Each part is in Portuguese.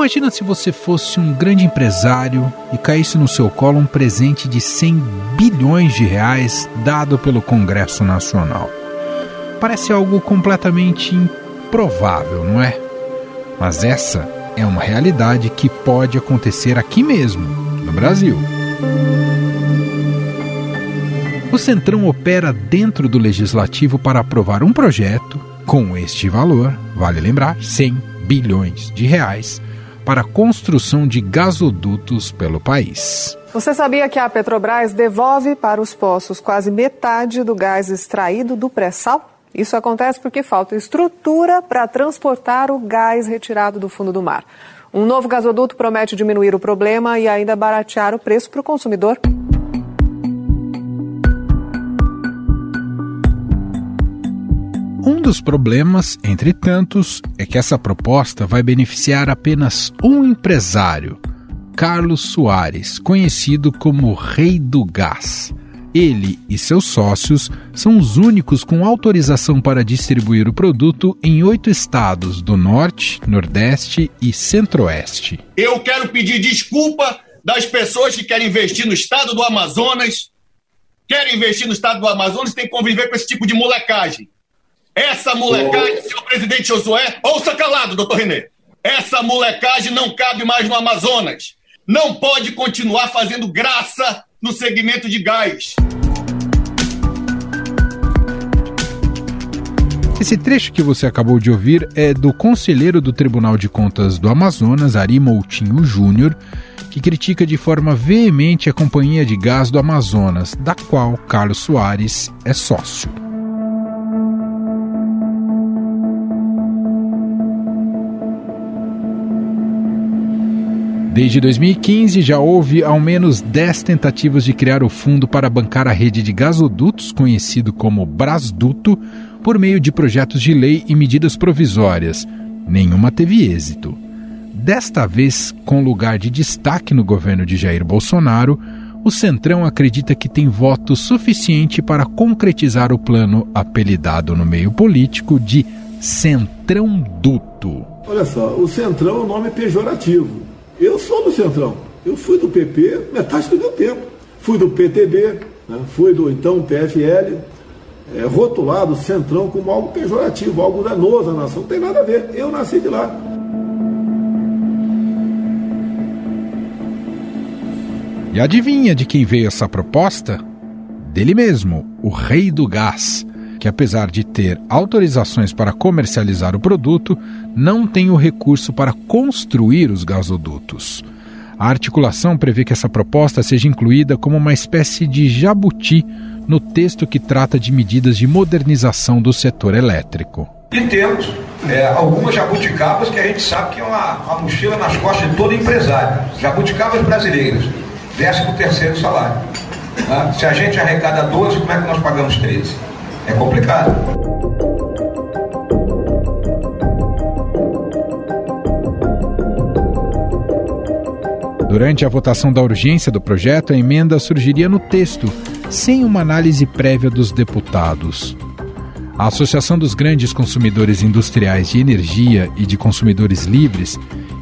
Imagina se você fosse um grande empresário e caísse no seu colo um presente de 100 bilhões de reais dado pelo Congresso Nacional. Parece algo completamente improvável, não é? Mas essa é uma realidade que pode acontecer aqui mesmo, no Brasil. O Centrão opera dentro do legislativo para aprovar um projeto com este valor, vale lembrar, 100 bilhões de reais, para a construção de gasodutos pelo país. Você sabia que a Petrobras devolve para os poços quase metade do gás extraído do pré-sal? Isso acontece porque falta estrutura para transportar o gás retirado do fundo do mar. Um novo gasoduto promete diminuir o problema e ainda baratear o preço para o consumidor. Dos problemas, entre tantos, é que essa proposta vai beneficiar apenas um empresário, Carlos Soares, conhecido como Rei do Gás. Ele e seus sócios são os únicos com autorização para distribuir o produto em oito estados do Norte, Nordeste e Centro-Oeste. Eu quero pedir desculpa das pessoas que querem investir no estado do Amazonas, querem investir no estado do Amazonas, tem que conviver com esse tipo de molecagem. Essa molecagem, senhor presidente Josué, ouça calado, doutor Renê. Essa molecagem não cabe mais no Amazonas. Não pode continuar fazendo graça no segmento de gás. Esse trecho que você acabou de ouvir é do conselheiro do Tribunal de Contas do Amazonas, Ari Moutinho Júnior, que critica de forma veemente a Companhia de Gás do Amazonas, da qual Carlos Soares é sócio. Desde 2015, já houve ao menos 10 tentativas de criar o fundo para bancar a rede de gasodutos, conhecido como Brasduto, por meio de projetos de lei e medidas provisórias. Nenhuma teve êxito. Desta vez, com lugar de destaque no governo de Jair Bolsonaro, o Centrão acredita que tem voto suficiente para concretizar o plano apelidado no meio político de Centrão Duto. Olha só, o Centrão é um nome pejorativo. Eu sou do Centrão. Eu fui do PP metade do meu tempo. Fui do PTB, né? fui do então PFL, é, rotulado Centrão como algo pejorativo, algo danoso à nação. Não tem nada a ver. Eu nasci de lá. E adivinha de quem veio essa proposta? Dele mesmo, o rei do gás, que apesar de ter autorizações para comercializar o produto, não tem o recurso para construir os gasodutos. A articulação prevê que essa proposta seja incluída como uma espécie de jabuti no texto que trata de medidas de modernização do setor elétrico. E temos é, algumas jabuticabas que a gente sabe que é uma, uma mochila nas costas de todo empresário. Jabuticabas brasileiras, 13 terceiro salário. Né? Se a gente arrecada 12, como é que nós pagamos 13? É complicado. Durante a votação da urgência do projeto, a emenda surgiria no texto, sem uma análise prévia dos deputados. A Associação dos Grandes Consumidores Industriais de Energia e de Consumidores Livres,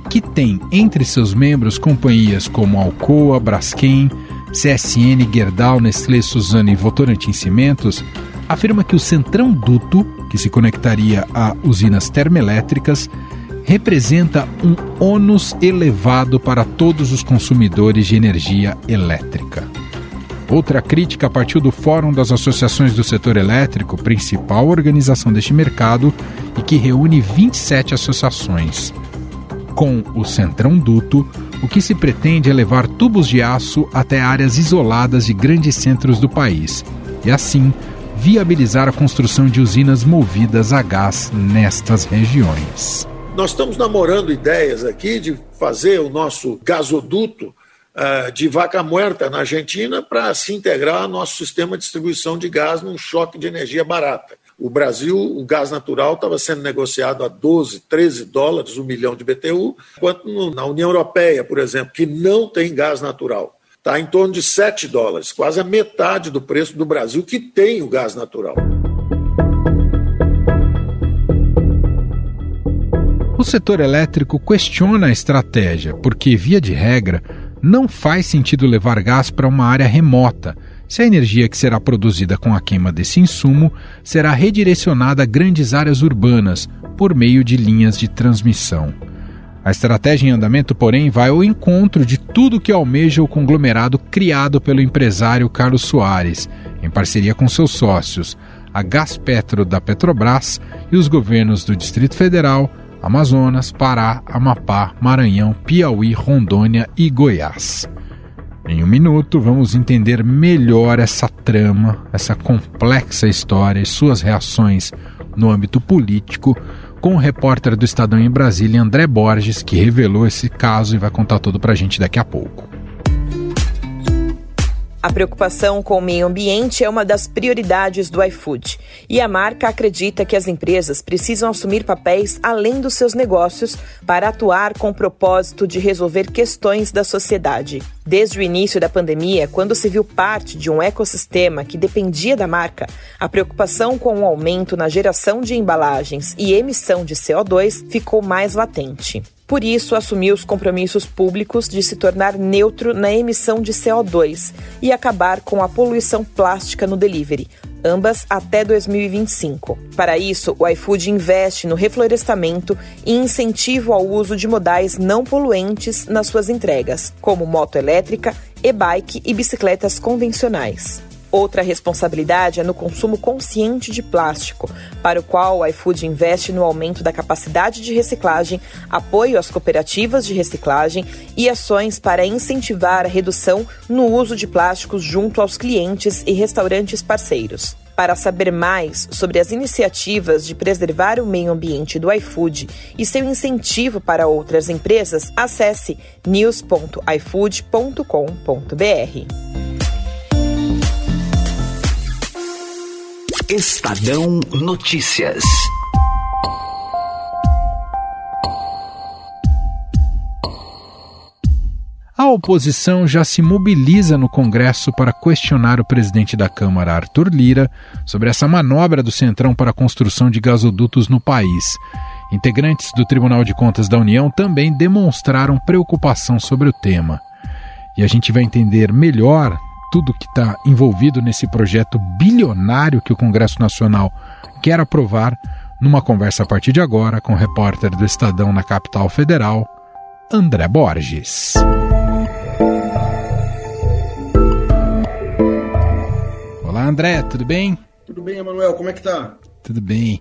que tem entre seus membros companhias como Alcoa, Braskem, CSN, Gerdau, Nestlé, Suzano e Votorantim Cimentos, afirma que o Centrão Duto, que se conectaria a usinas termoelétricas, representa um ônus elevado para todos os consumidores de energia elétrica. Outra crítica partiu do Fórum das Associações do Setor Elétrico, principal organização deste mercado e que reúne 27 associações. Com o Centrão Duto, o que se pretende é levar tubos de aço até áreas isoladas de grandes centros do país e, assim, viabilizar a construção de usinas movidas a gás nestas regiões. Nós estamos namorando ideias aqui de fazer o nosso gasoduto uh, de vaca muerta na Argentina para se integrar ao nosso sistema de distribuição de gás num choque de energia barata. O Brasil, o gás natural estava sendo negociado a 12, 13 dólares o um milhão de BTU, enquanto na União Europeia, por exemplo, que não tem gás natural, está em torno de 7 dólares, quase a metade do preço do Brasil, que tem o gás natural. O setor elétrico questiona a estratégia, porque, via de regra, não faz sentido levar gás para uma área remota se a energia que será produzida com a queima desse insumo será redirecionada a grandes áreas urbanas por meio de linhas de transmissão. A estratégia em andamento, porém, vai ao encontro de tudo que almeja o conglomerado criado pelo empresário Carlos Soares, em parceria com seus sócios, a Gaspetro da Petrobras e os governos do Distrito Federal, Amazonas, Pará, Amapá, Maranhão, Piauí, Rondônia e Goiás. Em um minuto, vamos entender melhor essa trama, essa complexa história e suas reações no âmbito político com o repórter do Estadão em Brasília, André Borges, que revelou esse caso e vai contar tudo pra gente daqui a pouco. A preocupação com o meio ambiente é uma das prioridades do iFood. E a marca acredita que as empresas precisam assumir papéis além dos seus negócios para atuar com o propósito de resolver questões da sociedade. Desde o início da pandemia, quando se viu parte de um ecossistema que dependia da marca, a preocupação com o aumento na geração de embalagens e emissão de CO2 ficou mais latente. Por isso, assumiu os compromissos públicos de se tornar neutro na emissão de CO2 e acabar com a poluição plástica no delivery, ambas até 2025. Para isso, o iFood investe no reflorestamento e incentivo ao uso de modais não poluentes nas suas entregas, como moto elétrica, e-bike e bicicletas convencionais. Outra responsabilidade é no consumo consciente de plástico, para o qual o iFood investe no aumento da capacidade de reciclagem, apoio às cooperativas de reciclagem e ações para incentivar a redução no uso de plásticos junto aos clientes e restaurantes parceiros. Para saber mais sobre as iniciativas de preservar o meio ambiente do iFood e seu incentivo para outras empresas, acesse news.ifood.com.br. Estadão Notícias. A oposição já se mobiliza no Congresso para questionar o presidente da Câmara, Arthur Lira, sobre essa manobra do Centrão para a construção de gasodutos no país. Integrantes do Tribunal de Contas da União também demonstraram preocupação sobre o tema. E a gente vai entender melhor tudo que está envolvido nesse projeto bilionário que o Congresso Nacional quer aprovar, numa conversa a partir de agora com o repórter do Estadão na capital federal, André Borges. Olá, André, tudo bem? Tudo bem, Emanuel, como é que tá? Tudo bem.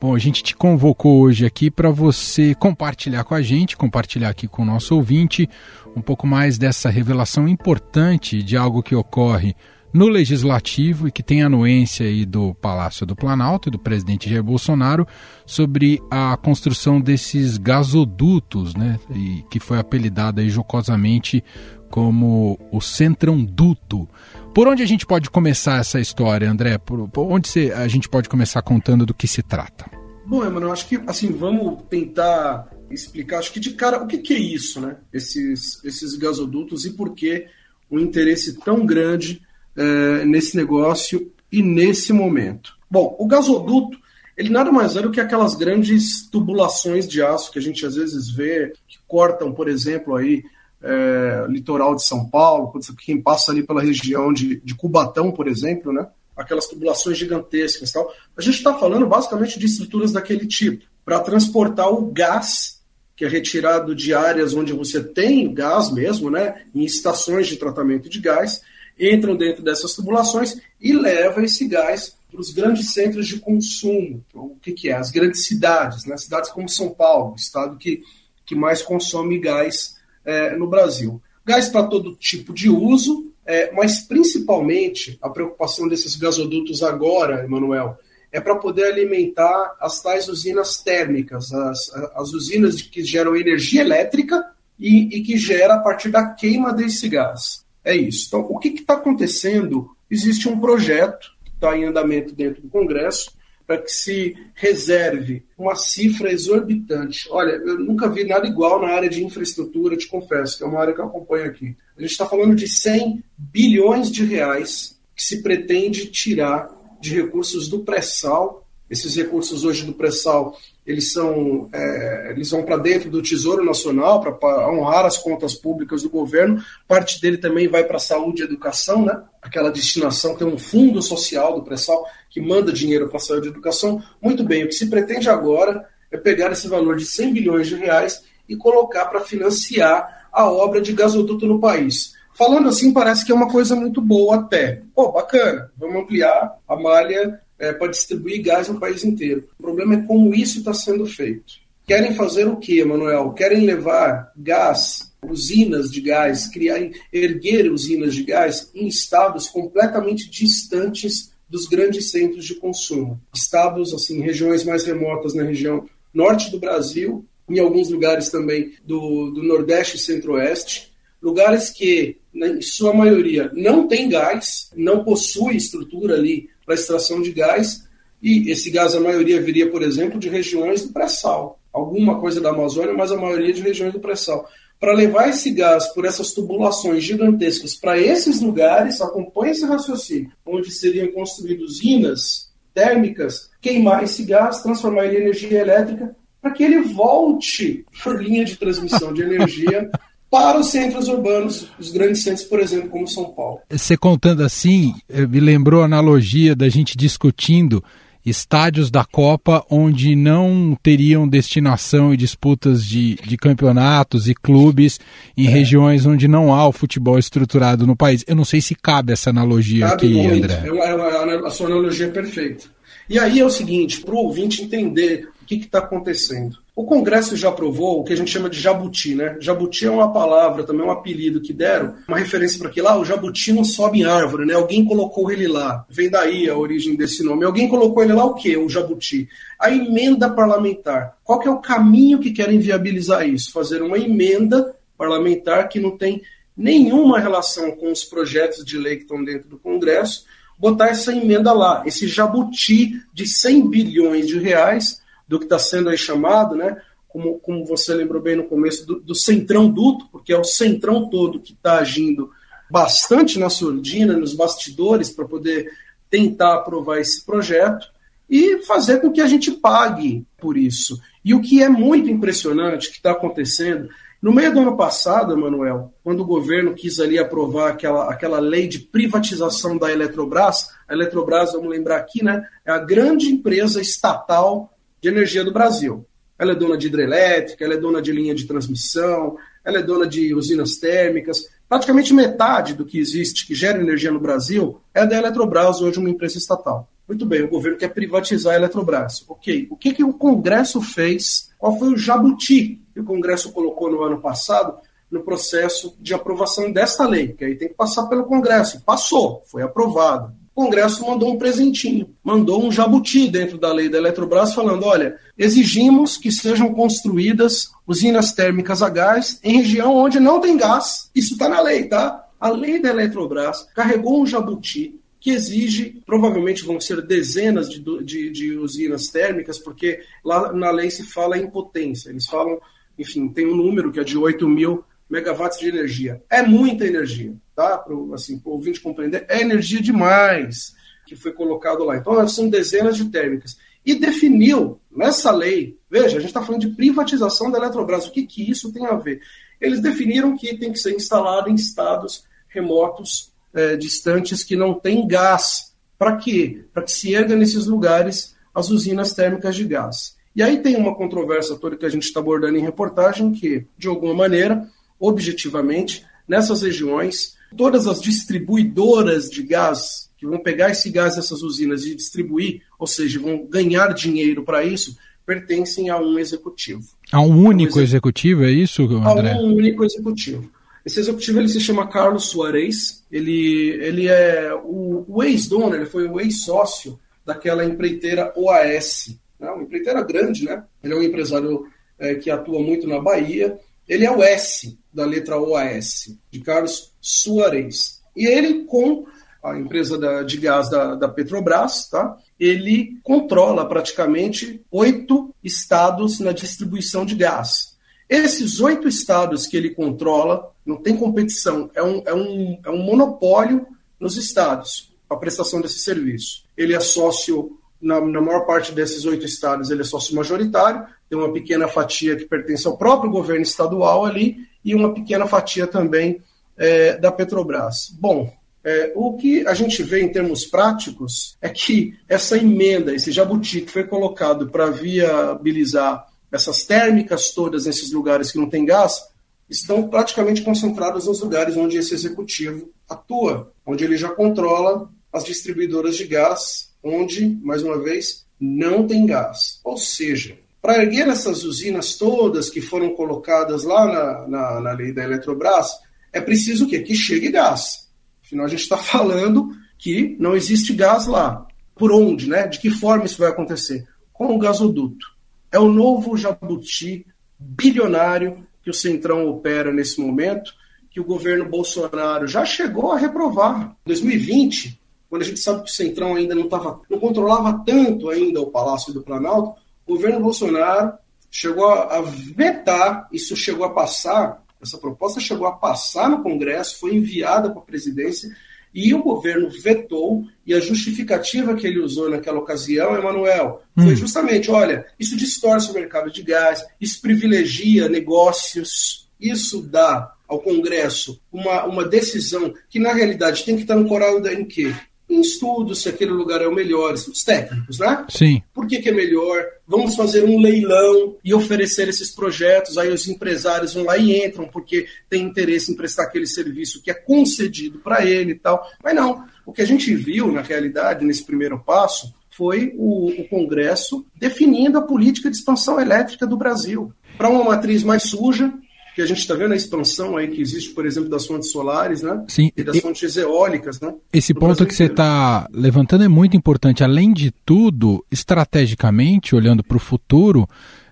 Bom, a gente te convocou hoje aqui para você compartilhar com a gente, compartilhar aqui com o nosso ouvinte um pouco mais dessa revelação importante de algo que ocorre no Legislativo e que tem anuência aí do Palácio do Planalto e do presidente Jair Bolsonaro sobre a construção desses gasodutos, né, e que foi apelidado aí jocosamente como o Centrão Duto. Por onde a gente pode começar essa história, André? Por, por onde a gente pode começar contando do que se trata? Bom, Emmanuel, acho que assim, vamos tentar explicar, acho que de cara, o que, que é isso, né? Esses, esses gasodutos e por que um interesse tão grande é, nesse negócio e nesse momento. Bom, o gasoduto, ele nada mais é do que aquelas grandes tubulações de aço que a gente às vezes vê, que cortam, por exemplo, aí é, litoral de São Paulo, quem passa ali pela região de, de Cubatão, por exemplo, né? aquelas tubulações gigantescas. Tal. A gente está falando basicamente de estruturas daquele tipo, para transportar o gás que é retirado de áreas onde você tem gás mesmo, né, em estações de tratamento de gás, entram dentro dessas tubulações e leva esse gás para os grandes centros de consumo. O que, que é? As grandes cidades, né? cidades como São Paulo, estado que, que mais consome gás é, no Brasil. Gás para todo tipo de uso, é, mas principalmente a preocupação desses gasodutos agora, Emanuel, é para poder alimentar as tais usinas térmicas, as, as usinas que geram energia elétrica e, e, que gera a partir da queima desse gás. É isso. Então, o que está acontecendo? Existe um projeto que está em andamento dentro do Congresso para que se reserve uma cifra exorbitante. Olha, eu nunca vi nada igual na área de infraestrutura, te confesso, que é uma área que eu acompanho aqui. A gente está falando de 100 bilhões de reais que se pretende tirar de recursos do pré-sal Esses recursos hoje do pré-sal, eles são é, eles vão para dentro do Tesouro Nacional para honrar as contas públicas do governo. Parte dele também vai para saúde e educação, né? Aquela destinação tem um fundo social do pré-sal que manda dinheiro para saúde e educação. Muito bem, o que se pretende agora é pegar esse valor de 100 bilhões de reais e colocar para financiar a obra de gasoduto no país. Falando assim, parece que é uma coisa muito boa até. Pô, bacana, vamos ampliar a malha é, para distribuir gás no país inteiro. O problema é como isso está sendo feito. Querem fazer o que, Emanuel? Querem levar gás, usinas de gás, criar, erguer usinas de gás em estados completamente distantes dos grandes centros de consumo. Estados, assim, regiões mais remotas na região norte do Brasil, em alguns lugares também do, do Nordeste e Centro-Oeste, lugares que, em sua maioria, não tem gás, não possui estrutura ali para extração de gás, e esse gás, a maioria, viria, por exemplo, de regiões do pré-sal. Alguma coisa da Amazônia, mas a maioria de regiões do pré-sal. Para levar esse gás por essas tubulações gigantescas para esses lugares, acompanhe esse raciocínio, onde seriam construídas usinas térmicas, queimar esse gás, transformar ele em energia elétrica, para que ele volte por linha de transmissão de energia para os centros urbanos, os grandes centros, por exemplo, como São Paulo. Você contando assim, eh, me lembrou a analogia da gente discutindo estádios da Copa onde não teriam destinação e disputas de, de campeonatos e clubes em é. regiões onde não há o futebol estruturado no país. Eu não sei se cabe essa analogia cabe aqui, muito. André. É, é a sua analogia é perfeita. E aí é o seguinte, para o ouvinte entender o que está acontecendo. O Congresso já aprovou o que a gente chama de jabuti, né? Jabuti é uma palavra, também um apelido que deram, uma referência para que lá o jabuti não sobe em árvore, né? Alguém colocou ele lá. Vem daí a origem desse nome. Alguém colocou ele lá o quê? O jabuti. A emenda parlamentar. Qual que é o caminho que querem viabilizar isso? Fazer uma emenda parlamentar que não tem nenhuma relação com os projetos de lei que estão dentro do Congresso, botar essa emenda lá, esse jabuti de 100 bilhões de reais do que está sendo aí chamado, né? Como, como você lembrou bem no começo, do, do centrão duto, porque é o centrão todo que está agindo bastante na surdina, nos bastidores, para poder tentar aprovar esse projeto e fazer com que a gente pague por isso. E o que é muito impressionante que está acontecendo, no meio do ano passado, Manuel, quando o governo quis ali aprovar aquela, aquela lei de privatização da Eletrobras, a Eletrobras, vamos lembrar aqui, né, é a grande empresa estatal de energia do Brasil. Ela é dona de hidrelétrica, ela é dona de linha de transmissão, ela é dona de usinas térmicas. Praticamente metade do que existe, que gera energia no Brasil, é da Eletrobras, hoje uma empresa estatal. Muito bem, o governo quer privatizar a Eletrobras. Ok, o que, que o Congresso fez? Qual foi o jabuti que o Congresso colocou no ano passado no processo de aprovação desta lei? Que aí tem que passar pelo Congresso. Passou, foi aprovado. Congresso mandou um presentinho, mandou um jabuti dentro da lei da Eletrobras, falando: olha, exigimos que sejam construídas usinas térmicas a gás em região onde não tem gás. Isso está na lei, tá? A lei da Eletrobras carregou um jabuti que exige, provavelmente vão ser dezenas de, de, de usinas térmicas, porque lá na lei se fala em potência. Eles falam, enfim, tem um número que é de 8 mil megawatts de energia. É muita energia, tá? Para assim, o ouvinte compreender, é energia demais que foi colocado lá. Então, são dezenas de térmicas. E definiu nessa lei, veja, a gente está falando de privatização da Eletrobras, o que, que isso tem a ver? Eles definiram que tem que ser instalado em estados remotos, é, distantes, que não tem gás. Para quê? Para que se erga nesses lugares as usinas térmicas de gás. E aí tem uma controvérsia toda que a gente está abordando em reportagem, que, de alguma maneira, objetivamente, nessas regiões, todas as distribuidoras de gás que vão pegar esse gás dessas usinas e distribuir, ou seja, vão ganhar dinheiro para isso, pertencem a um executivo. A um único um executivo, é isso, André? A um único executivo. Esse executivo ele se chama Carlos Soares, ele, ele é o, o ex-dono, ele foi o ex-sócio daquela empreiteira OAS, né? uma empreiteira grande, né? Ele é um empresário é, que atua muito na Bahia, ele é o S da letra OAS, de Carlos Suarez. E ele, com a empresa de gás da, da, Petrobras, tá? ele controla praticamente oito estados na distribuição de gás. Esses oito estados que ele controla, não tem competição, é um, é um, é um monopólio nos estados, a prestação desse serviço. Ele é sócio na, na, maior parte desses oito estados ele é sócio majoritário, tem uma pequena fatia que pertence ao próprio governo estadual ali e uma pequena fatia também é, da Petrobras. Bom, é, o que a gente vê em termos práticos é que essa emenda, esse jabuti que foi colocado para viabilizar essas térmicas todas nesses lugares que não tem gás, estão praticamente concentradas nos lugares onde esse executivo atua, onde ele já controla as distribuidoras de gás, onde, mais uma vez, não tem gás. Ou seja, para erguer essas usinas todas que foram colocadas lá na, na, na lei da Eletrobras, é preciso o quê? Que chegue gás. Afinal, a gente está falando que não existe gás lá. Por onde, né? De que forma isso vai acontecer? Com o gasoduto. É o novo jabuti bilionário que o Centrão opera nesse momento, que o governo Bolsonaro já chegou a reprovar. Em 2020, quando a gente sabe que o Centrão ainda não, tava, não controlava tanto ainda o Palácio do Planalto, o governo Bolsonaro chegou a vetar, isso chegou a passar, essa proposta chegou a passar no Congresso, foi enviada para a presidência e o governo vetou, e a justificativa que ele usou naquela ocasião, Emanuel, hum. foi justamente: olha, isso distorce o mercado de gás, isso privilegia negócios, isso dá ao Congresso uma, uma decisão que, na realidade, tem que estar ancorada em quê? Em estudos se aquele lugar é o melhor, estudos técnicos, né? Sim. Por que, que, é melhor? Vamos fazer um leilão e oferecer esses projetos, aí os empresários vão lá e entram porque tem interesse em prestar aquele serviço que é concedido para ele e tal. Mas não, o que a gente viu na realidade nesse primeiro passo foi o, o Congresso definindo a política de expansão elétrica do Brasil para uma matriz mais suja, que a gente está vendo a expansão aí que existe, por exemplo, das fontes solares, né? Sim. E das e fontes eólicas, né? Esse ponto que você está levantando é muito importante. Além de tudo, estrategicamente, olhando para o futuro,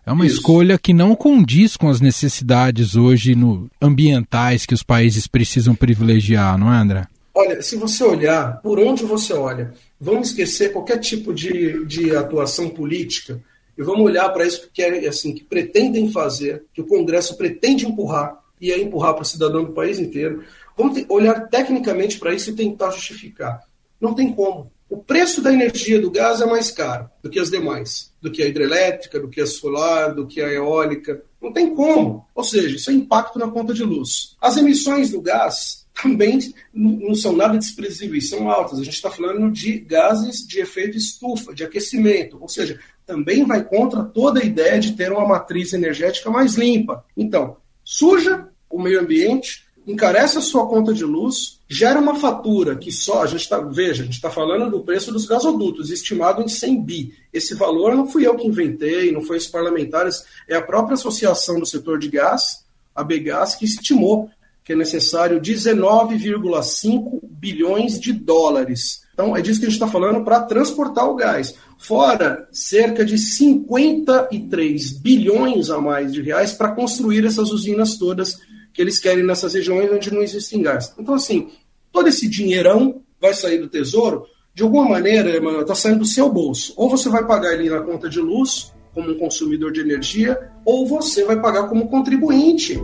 é uma Isso. escolha que não condiz com as necessidades hoje no, ambientais que os países precisam privilegiar, não é, André? Olha, se você olhar, por onde você olha, vamos esquecer qualquer tipo de, de atuação política e vamos olhar para isso que querem, assim, que pretendem fazer, que o Congresso pretende empurrar, e é empurrar para o cidadão do país inteiro. Vamos olhar tecnicamente para isso e tentar justificar. Não tem como. O preço da energia do gás é mais caro do que as demais, do que a hidrelétrica, do que a solar, do que a eólica. Não tem como. Ou seja, isso é impacto na conta de luz. As emissões do gás também não são nada desprezíveis, são altas. A gente está falando de gases de efeito estufa, de aquecimento, ou seja, também vai contra toda a ideia de ter uma matriz energética mais limpa. Então, suja o meio ambiente, encarece a sua conta de luz, gera uma fatura que só, a gente está, veja, a gente está falando do preço dos gasodutos, estimado em 100 bi. Esse valor não fui eu que inventei, não foi os parlamentares, é a própria associação do setor de gás, a Begás, que estimou que é necessário 19,5 bilhões de dólares. Então, é disso que a gente está falando para transportar o gás. Fora cerca de 53 bilhões a mais de reais para construir essas usinas todas que eles querem nessas regiões onde não existem gás. Então, assim, todo esse dinheirão vai sair do tesouro, de alguma maneira, Emanuel, está saindo do seu bolso. Ou você vai pagar ali na conta de luz, como um consumidor de energia, ou você vai pagar como contribuinte.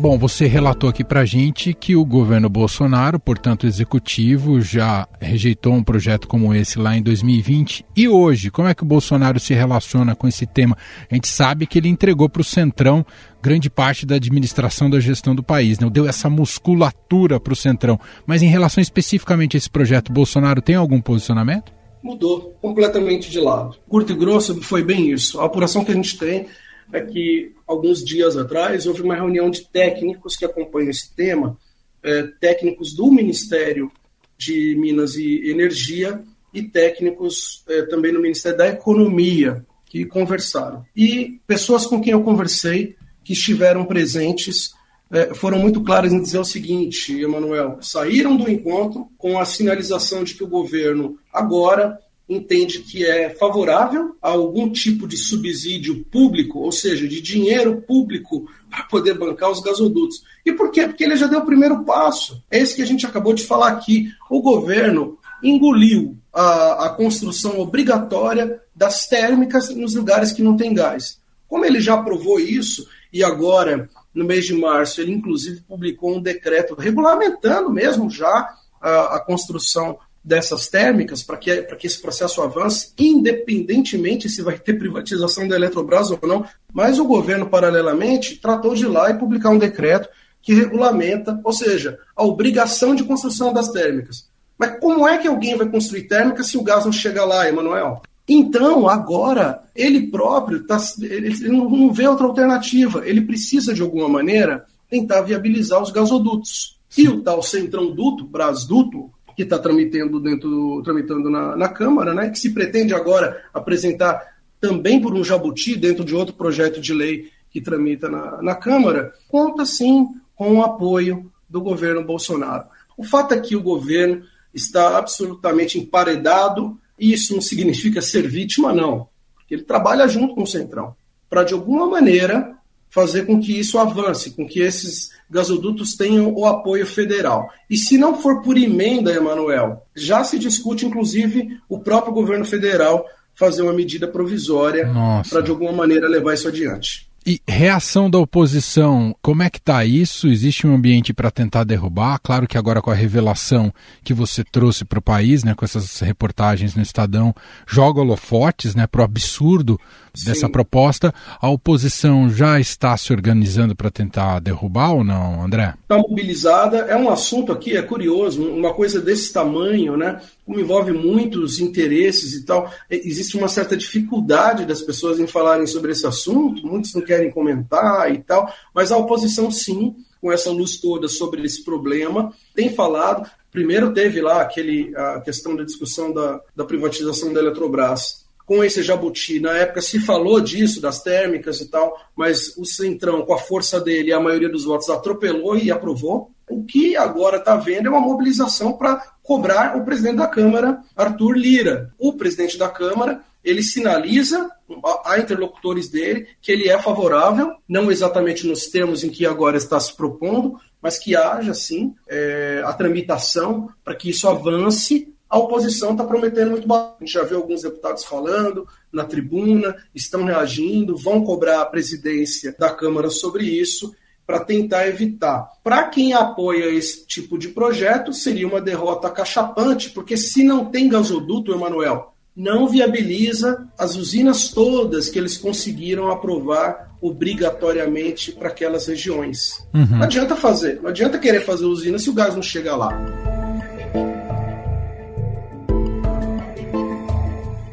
Bom, você relatou aqui para gente que o governo Bolsonaro, portanto executivo, já rejeitou um projeto como esse lá em 2020. E hoje, como é que o Bolsonaro se relaciona com esse tema? A gente sabe que ele entregou para o Centrão grande parte da administração da gestão do país, né? deu essa musculatura para o Centrão. Mas em relação especificamente a esse projeto, Bolsonaro tem algum posicionamento? Mudou completamente de lado. Curto e grosso foi bem isso. A apuração que a gente tem é que alguns dias atrás houve uma reunião de técnicos que acompanham esse tema, é, técnicos do Ministério de Minas e Energia e técnicos é, também no Ministério da Economia que conversaram. E pessoas com quem eu conversei, que estiveram presentes, é, foram muito claras em dizer o seguinte, Emanuel: saíram do encontro com a sinalização de que o governo agora entende que é favorável a algum tipo de subsídio público, ou seja, de dinheiro público para poder bancar os gasodutos. E por quê? Porque ele já deu o primeiro passo. É esse que a gente acabou de falar aqui. O governo engoliu a, a construção obrigatória das térmicas nos lugares que não tem gás. Como ele já aprovou isso, e agora, no mês de março, ele inclusive publicou um decreto regulamentando mesmo já a, a construção dessas térmicas para que, que esse processo avance, independentemente se vai ter privatização da Eletrobras ou não. Mas o governo, paralelamente, tratou de ir lá e publicar um decreto que regulamenta, ou seja, a obrigação de construção das térmicas. Mas como é que alguém vai construir térmica se o gás não chega lá, Emanuel? Então, agora, ele próprio tá, ele não vê outra alternativa. Ele precisa, de alguma maneira, tentar viabilizar os gasodutos. E o tal Centrão Duto, Brasduto, que está tramitando dentro tramitando na, na, Câmara, né, que se pretende agora apresentar também por um jabuti dentro de outro projeto de lei que tramita na, na Câmara, conta sim com o apoio do governo Bolsonaro. O fato é que o governo está absolutamente emparedado, e isso não significa ser vítima, não, porque ele trabalha junto com o Centrão, para de alguma maneira fazer com que isso avance, com que esses gasodutos tenham o apoio federal. E se não for por emenda, Emanuel, já se discute, inclusive, o próprio governo federal fazer uma medida provisória para, de alguma maneira, levar isso adiante. E reação da oposição, como é que está isso? Existe um ambiente para tentar derrubar? Claro que agora com a revelação que você trouxe para o país, né, com essas reportagens no Estadão, joga holofotes né, para o absurdo dessa Sim. proposta. A oposição já está se organizando para tentar derrubar ou não, André? Está mobilizada. É um assunto aqui, é curioso, uma coisa desse tamanho, né? Como envolve muitos interesses e tal, existe uma certa dificuldade das pessoas em falarem sobre esse assunto, muitos não querem comentar e tal, mas a oposição sim, com essa luz toda sobre esse problema, tem falado. Primeiro teve lá aquele, a questão da discussão da, da privatização da Eletrobras com esse jabuti. Na época se falou disso, das térmicas e tal, mas o Centrão, com a força dele, a maioria dos votos atropelou e aprovou. O que agora está vendo é uma mobilização para cobrar o presidente da Câmara, Arthur Lira. O presidente da Câmara, ele sinaliza a interlocutores dele que ele é favorável, não exatamente nos termos em que agora está se propondo, mas que haja, sim, é, a tramitação para que isso avance a oposição está prometendo muito barato. A gente já viu alguns deputados falando na tribuna, estão reagindo, vão cobrar a presidência da Câmara sobre isso para tentar evitar. Para quem apoia esse tipo de projeto, seria uma derrota cachapante, porque se não tem gasoduto, Emanuel, não viabiliza as usinas todas que eles conseguiram aprovar obrigatoriamente para aquelas regiões. Uhum. Não adianta fazer, não adianta querer fazer usina se o gás não chega lá.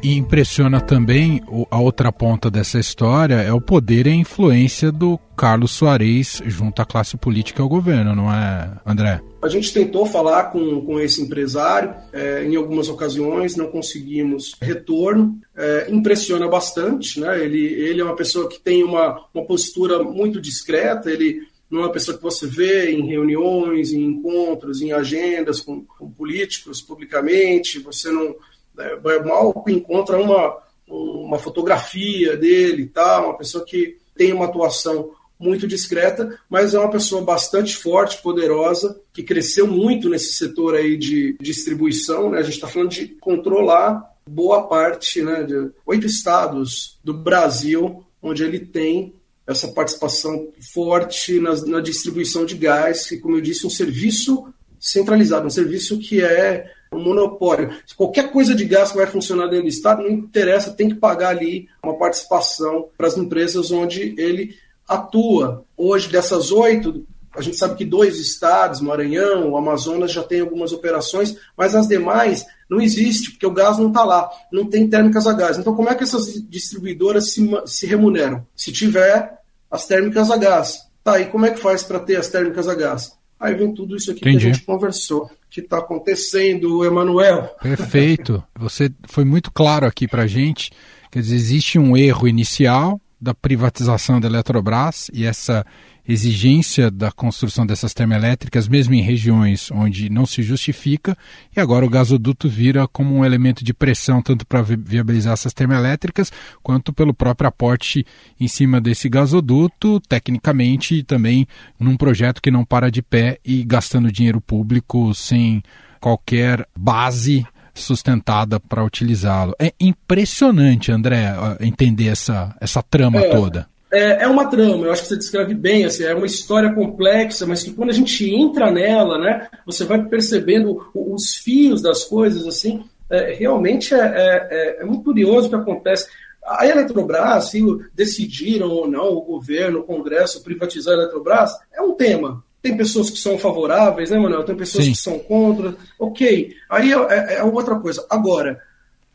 E impressiona também a outra ponta dessa história é o poder e a influência do Carlos Soares junto à classe política e ao governo, não é, André? A gente tentou falar com, com esse empresário é, em algumas ocasiões, não conseguimos retorno. É, impressiona bastante, né? Ele, ele é uma pessoa que tem uma, uma postura muito discreta, ele não é uma pessoa que você vê em reuniões, em encontros, em agendas com, com políticos publicamente, você não né? Mal encontra uma, uma fotografia dele e tal, uma pessoa que tem uma atuação muito discreta, mas é uma pessoa bastante forte, poderosa, que cresceu muito nesse setor aí de distribuição. Né? A gente está falando de controlar boa parte, né, de oito estados do Brasil, onde ele tem essa participação forte na, na distribuição de gás, e, como eu disse, um serviço centralizado, um serviço que é um monopólio. Se qualquer coisa de gás que vai funcionar dentro do Estado, não interessa, tem que pagar ali uma participação para as empresas onde ele atua. Hoje, dessas oito, a gente sabe que dois estados, Maranhão, Amazonas, já tem algumas operações, mas as demais não existe, porque o gás não está lá, não tem térmicas a gás. Então, como é que essas distribuidoras se, se remuneram? Se tiver as térmicas a gás. Tá, e como é que faz para ter as térmicas a gás? Aí vem tudo isso aqui Entendi. que a gente conversou, que está acontecendo, Emanuel. Perfeito. Você foi muito claro aqui para a gente. Quer dizer, existe um erro inicial da privatização da Eletrobras e essa exigência da construção dessas termoelétricas, mesmo em regiões onde não se justifica, e agora o gasoduto vira como um elemento de pressão, tanto para viabilizar essas termoelétricas, quanto pelo próprio aporte em cima desse gasoduto, tecnicamente, e também num projeto que não para de pé e gastando dinheiro público sem qualquer base sustentada para utilizá-lo. É impressionante, André, entender essa, essa trama é, toda. É, é, uma trama, eu acho que você descreve bem, assim, é uma história complexa, mas que quando a gente entra nela, né, você vai percebendo os fios das coisas, assim, é, realmente é, é, é, é muito curioso o que acontece. A Eletrobras, se decidiram ou não o governo, o Congresso privatizar a Eletrobras, é um tema. Tem pessoas que são favoráveis, né, Manuel? Tem pessoas Sim. que são contra. Ok. Aí é, é outra coisa. Agora,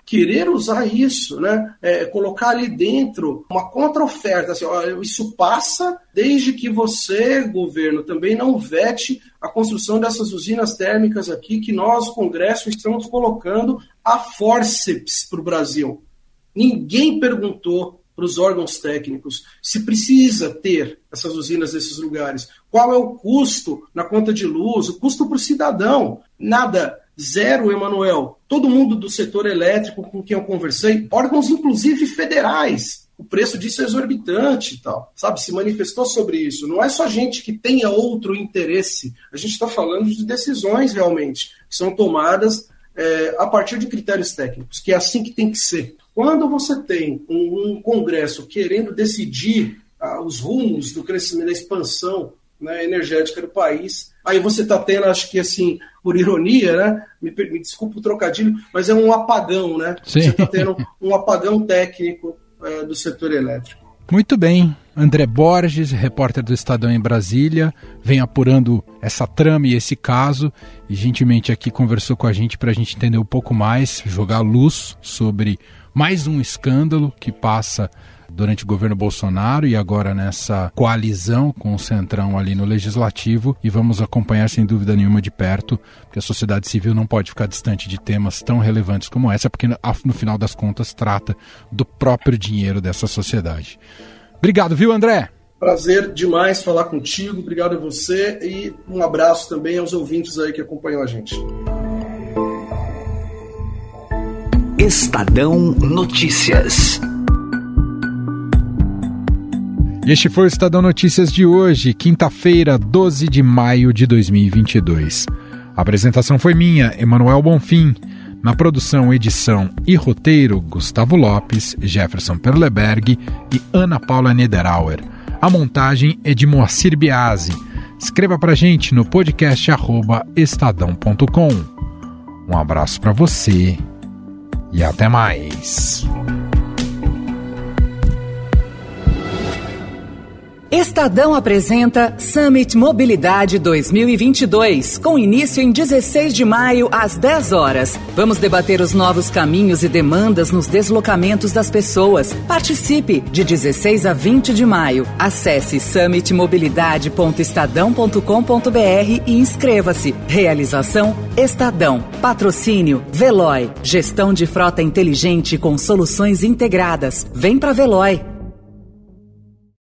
querer usar isso, né, é, colocar ali dentro uma contra-oferta, assim, ó, isso passa desde que você, governo, também não vete a construção dessas usinas térmicas aqui que nós, Congresso, estamos colocando a forceps para o Brasil. Ninguém perguntou para os órgãos técnicos se precisa ter essas usinas nesses lugares. Qual é o custo na conta de luz, o custo para o cidadão? Nada Zero, Emanuel. Todo mundo do setor elétrico com quem eu conversei, órgãos inclusive federais, o preço disso é exorbitante e tal, sabe? Se manifestou sobre isso. Não é só gente que tenha outro interesse. A gente está falando de decisões realmente que são tomadas é, a partir de critérios técnicos, que é assim que tem que ser. Quando você tem um, um Congresso querendo decidir ah, os rumos do crescimento, da expansão né, energética do país. Aí você está tendo, acho que assim, por ironia, né? Me, me desculpa o trocadilho, mas é um apagão, né? Sim. Você está tendo um apagão técnico é, do setor elétrico. Muito bem. André Borges, repórter do Estadão em Brasília, vem apurando essa trama e esse caso e gentilmente aqui conversou com a gente para a gente entender um pouco mais, jogar luz sobre mais um escândalo que passa durante o governo Bolsonaro e agora nessa coalizão com o Centrão ali no Legislativo e vamos acompanhar sem dúvida nenhuma de perto, porque a sociedade civil não pode ficar distante de temas tão relevantes como essa, porque no final das contas trata do próprio dinheiro dessa sociedade. Obrigado, viu, André? Prazer demais falar contigo, obrigado a você e um abraço também aos ouvintes aí que acompanham a gente. Estadão Notícias. Este foi o Estadão Notícias de hoje, quinta-feira, 12 de maio de 2022. A apresentação foi minha, Emanuel Bonfim. Na produção, edição e roteiro, Gustavo Lopes, Jefferson Perleberg e Ana Paula Niederauer. A montagem é de Moacir Biasi. Escreva pra gente no podcast estadão.com. Um abraço para você e até mais. Estadão apresenta Summit Mobilidade 2022, com início em 16 de maio às 10 horas. Vamos debater os novos caminhos e demandas nos deslocamentos das pessoas. Participe de 16 a 20 de maio. Acesse summitmobilidade.estadão.com.br e inscreva-se. Realização Estadão. Patrocínio Veloy. Gestão de frota inteligente com soluções integradas. Vem para Veloy.